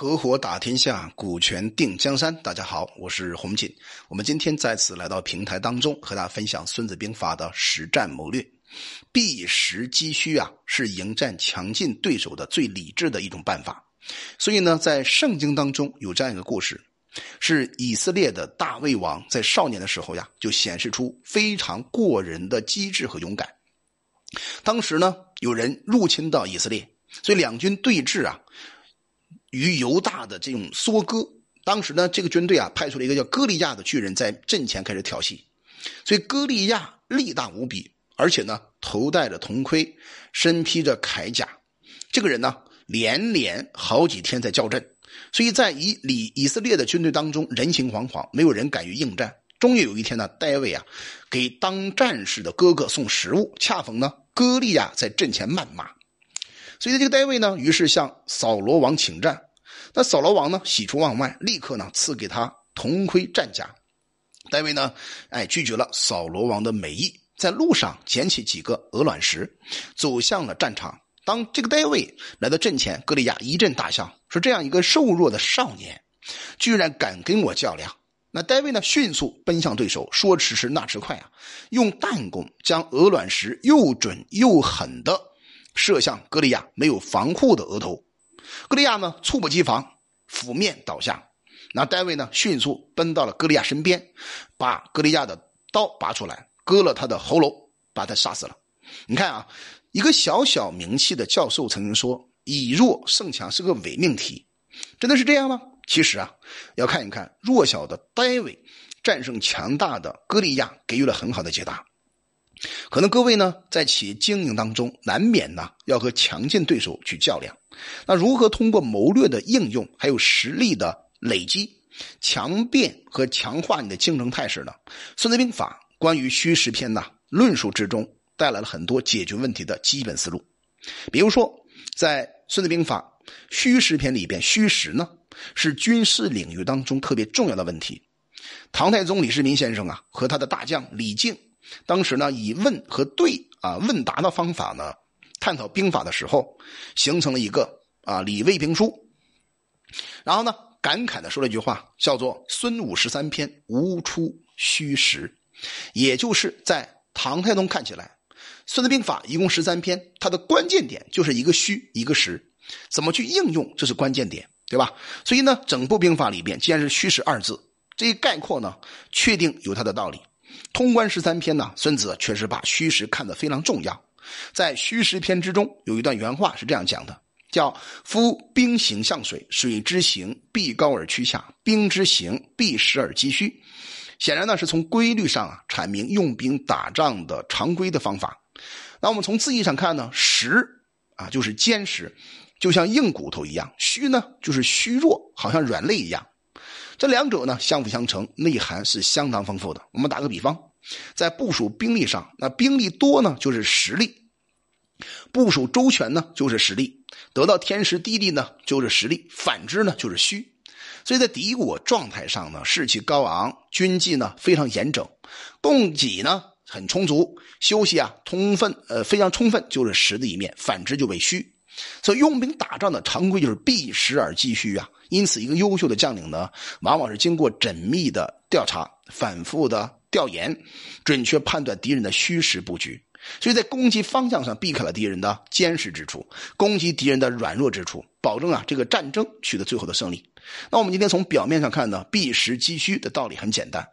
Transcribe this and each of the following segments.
合伙打天下，股权定江山。大家好，我是洪锦。我们今天再次来到平台当中，和大家分享《孙子兵法》的实战谋略。避实击虚啊，是迎战强劲对手的最理智的一种办法。所以呢，在圣经当中有这样一个故事，是以色列的大卫王在少年的时候呀，就显示出非常过人的机智和勇敢。当时呢，有人入侵到以色列，所以两军对峙啊。与犹大的这种梭割，当时呢，这个军队啊派出了一个叫歌利亚的巨人，在阵前开始挑衅，所以歌利亚力大无比，而且呢头戴着铜盔，身披着铠甲，这个人呢连连好几天在叫阵，所以在以以以色列的军队当中人心惶惶，没有人敢于应战。终于有一天呢，戴维啊给当战士的哥哥送食物，恰逢呢歌利亚在阵前谩骂。所以这个戴维呢，于是向扫罗王请战。那扫罗王呢，喜出望外，立刻呢赐给他铜盔战甲。戴维呢，哎，拒绝了扫罗王的美意，在路上捡起几个鹅卵石，走向了战场。当这个戴维来到阵前，歌利亚一阵大笑，说：“这样一个瘦弱的少年，居然敢跟我较量！”那戴维呢，迅速奔向对手，说迟迟那迟快啊，用弹弓将鹅卵石又准又狠的。射向歌利亚没有防护的额头，歌利亚呢猝不及防，俯面倒下。那戴维呢迅速奔到了歌利亚身边，把歌利亚的刀拔出来，割了他的喉咙，把他杀死了。你看啊，一个小小名气的教授曾经说：“以弱胜强是个伪命题。”真的是这样吗？其实啊，要看一看弱小的戴维战胜强大的歌利亚，给予了很好的解答。可能各位呢，在企业经营当中，难免呢要和强劲对手去较量。那如何通过谋略的应用，还有实力的累积，强变和强化你的竞争态势呢？《孙子兵法》关于虚实篇呢，论述之中带来了很多解决问题的基本思路。比如说，在《孙子兵法》虚实篇里边，虚实呢是军事领域当中特别重要的问题。唐太宗李世民先生啊，和他的大将李靖。当时呢，以问和对啊问答的方法呢，探讨兵法的时候，形成了一个啊李卫兵书。然后呢，感慨的说了一句话，叫做“孙武十三篇，无出虚实”，也就是在唐太宗看起来，《孙子兵法》一共十三篇，它的关键点就是一个虚一个实，怎么去应用，这是关键点，对吧？所以呢，整部兵法里边既然是虚实二字，这一概括呢，确定有它的道理。通关十三篇呢，孙子确实把虚实看得非常重要。在虚实篇之中，有一段原话是这样讲的：“叫夫兵行向水，水之行必高而趋下，兵之行必实而击虚。”显然呢，是从规律上啊阐明用兵打仗的常规的方法。那我们从字义上看呢，实啊就是坚实，就像硬骨头一样；虚呢就是虚弱，好像软肋一样。这两者呢相辅相成，内涵是相当丰富的。我们打个比方，在部署兵力上，那兵力多呢就是实力；部署周全呢就是实力；得到天时地利呢就是实力；反之呢就是虚。所以在敌我状态上呢，士气高昂，军纪呢非常严整，供给呢很充足，休息啊充分，呃非常充分，就是实的一面；反之就为虚。所以用兵打仗的常规就是避实而击虚啊。因此，一个优秀的将领呢，往往是经过缜密的调查、反复的调研，准确判断敌人的虚实布局。所以在攻击方向上避开了敌人的坚实之处，攻击敌人的软弱之处，保证啊这个战争取得最后的胜利。那我们今天从表面上看呢，避实击虚的道理很简单，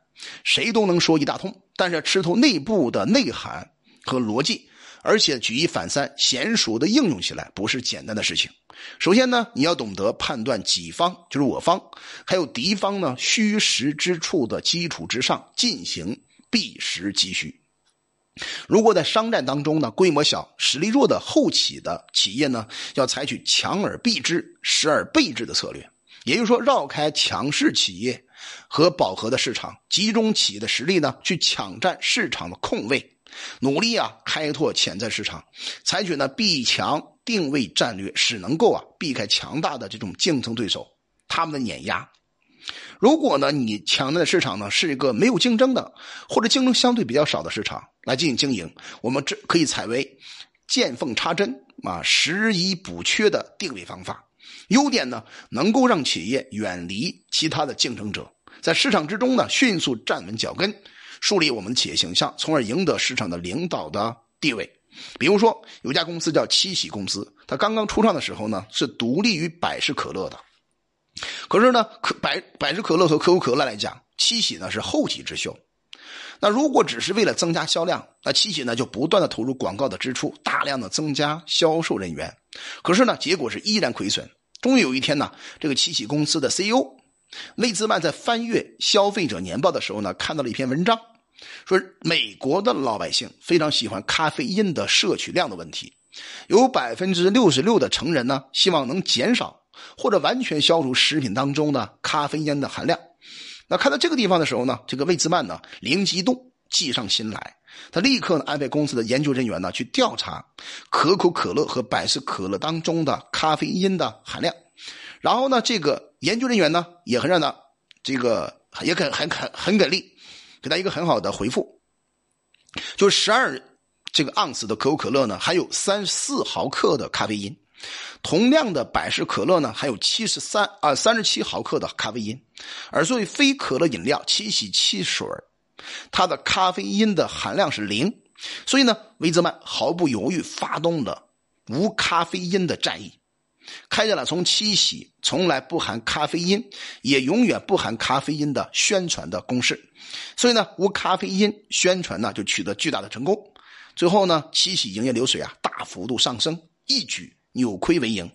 谁都能说一大通，但是吃透内部的内涵和逻辑。而且举一反三，娴熟的应用起来不是简单的事情。首先呢，你要懂得判断己方就是我方，还有敌方呢虚实之处的基础之上进行避实击虚。如果在商战当中呢，规模小、实力弱的后起的企业呢，要采取强而避之、实而备之的策略，也就是说，绕开强势企业和饱和的市场，集中企业的实力呢，去抢占市场的空位。努力啊，开拓潜在市场，采取呢避强定位战略，使能够啊避开强大的这种竞争对手他们的碾压。如果呢你抢占的市场呢是一个没有竞争的，或者竞争相对比较少的市场来进行经营，我们这可以采为见缝插针啊，拾遗补缺的定位方法。优点呢，能够让企业远离其他的竞争者，在市场之中呢迅速站稳脚跟，树立我们的企业形象，从而赢得市场的领导的地位。比如说，有家公司叫七喜公司，它刚刚初创的时候呢，是独立于百事可乐的。可是呢，可百百事可乐和可口可乐来讲，七喜呢是后起之秀。那如果只是为了增加销量，那七喜呢就不断的投入广告的支出，大量的增加销售人员。可是呢，结果是依然亏损。终于有一天呢，这个七喜公司的 CEO 魏兹曼在翻阅消费者年报的时候呢，看到了一篇文章。说美国的老百姓非常喜欢咖啡因的摄取量的问题，有百分之六十六的成人呢希望能减少或者完全消除食品当中的咖啡因的含量。那看到这个地方的时候呢，这个魏兹曼呢灵机一动，计上心来，他立刻呢安排公司的研究人员呢去调查可口可乐和百事可乐当中的咖啡因的含量，然后呢这个研究人员呢也很让他这个也很很很很给力。给他一个很好的回复，就十二这个盎司的可口可乐呢，含有三四毫克的咖啡因；同量的百事可乐呢，含有七十三啊三十七毫克的咖啡因。而作为非可乐饮料七喜汽水它的咖啡因的含量是零。所以呢，维泽曼毫不犹豫发动了无咖啡因的战役。开展了从七喜从来不含咖啡因，也永远不含咖啡因的宣传的攻势，所以呢，无咖啡因宣传呢就取得巨大的成功。最后呢，七喜营业流水啊大幅度上升，一举扭亏为盈。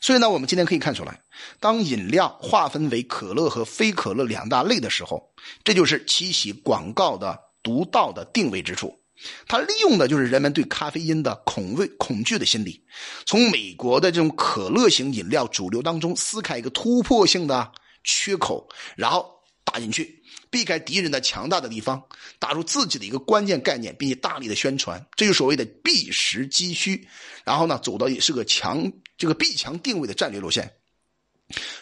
所以呢，我们今天可以看出来，当饮料划分为可乐和非可乐两大类的时候，这就是七喜广告的独到的定位之处。他利用的就是人们对咖啡因的恐畏、恐惧的心理，从美国的这种可乐型饮料主流当中撕开一个突破性的缺口，然后打进去，避开敌人的强大的地方，打入自己的一个关键概念，并且大力的宣传，这就所谓的避实击虚，然后呢，走到也是个强这个避强定位的战略路线。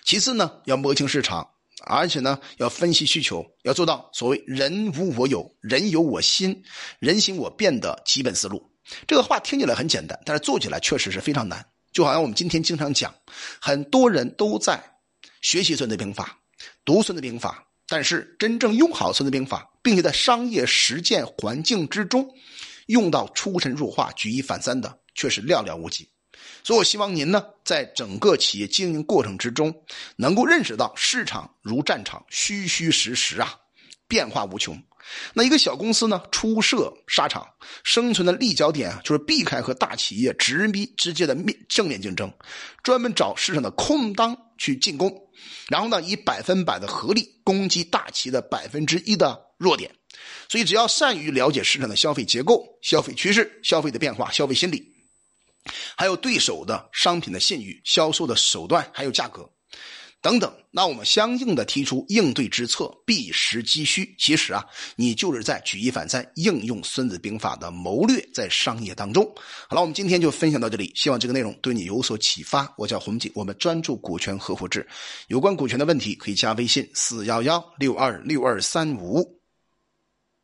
其次呢，要摸清市场。而且呢，要分析需求，要做到所谓“人无我有，人有我心，人心我变”的基本思路。这个话听起来很简单，但是做起来确实是非常难。就好像我们今天经常讲，很多人都在学习《孙子兵法》，读《孙子兵法》，但是真正用好《孙子兵法》，并且在商业实践环境之中用到出神入化、举一反三的，却是寥寥无几。所以，我希望您呢，在整个企业经营过程之中，能够认识到市场如战场，虚虚实实啊，变化无穷。那一个小公司呢，初涉沙场，生存的立脚点啊，就是避开和大企业直逼直接的面正面竞争，专门找市场的空当去进攻，然后呢，以百分百的合力攻击大企业的百分之一的弱点。所以，只要善于了解市场的消费结构、消费趋势、消费的变化、消费心理。还有对手的商品的信誉、销售的手段，还有价格等等，那我们相应的提出应对之策，避实击虚。其实啊，你就是在举一反三，应用《孙子兵法》的谋略在商业当中。好了，我们今天就分享到这里，希望这个内容对你有所启发。我叫洪锦，我们专注股权合伙制，有关股权的问题可以加微信四幺幺六二六二三五。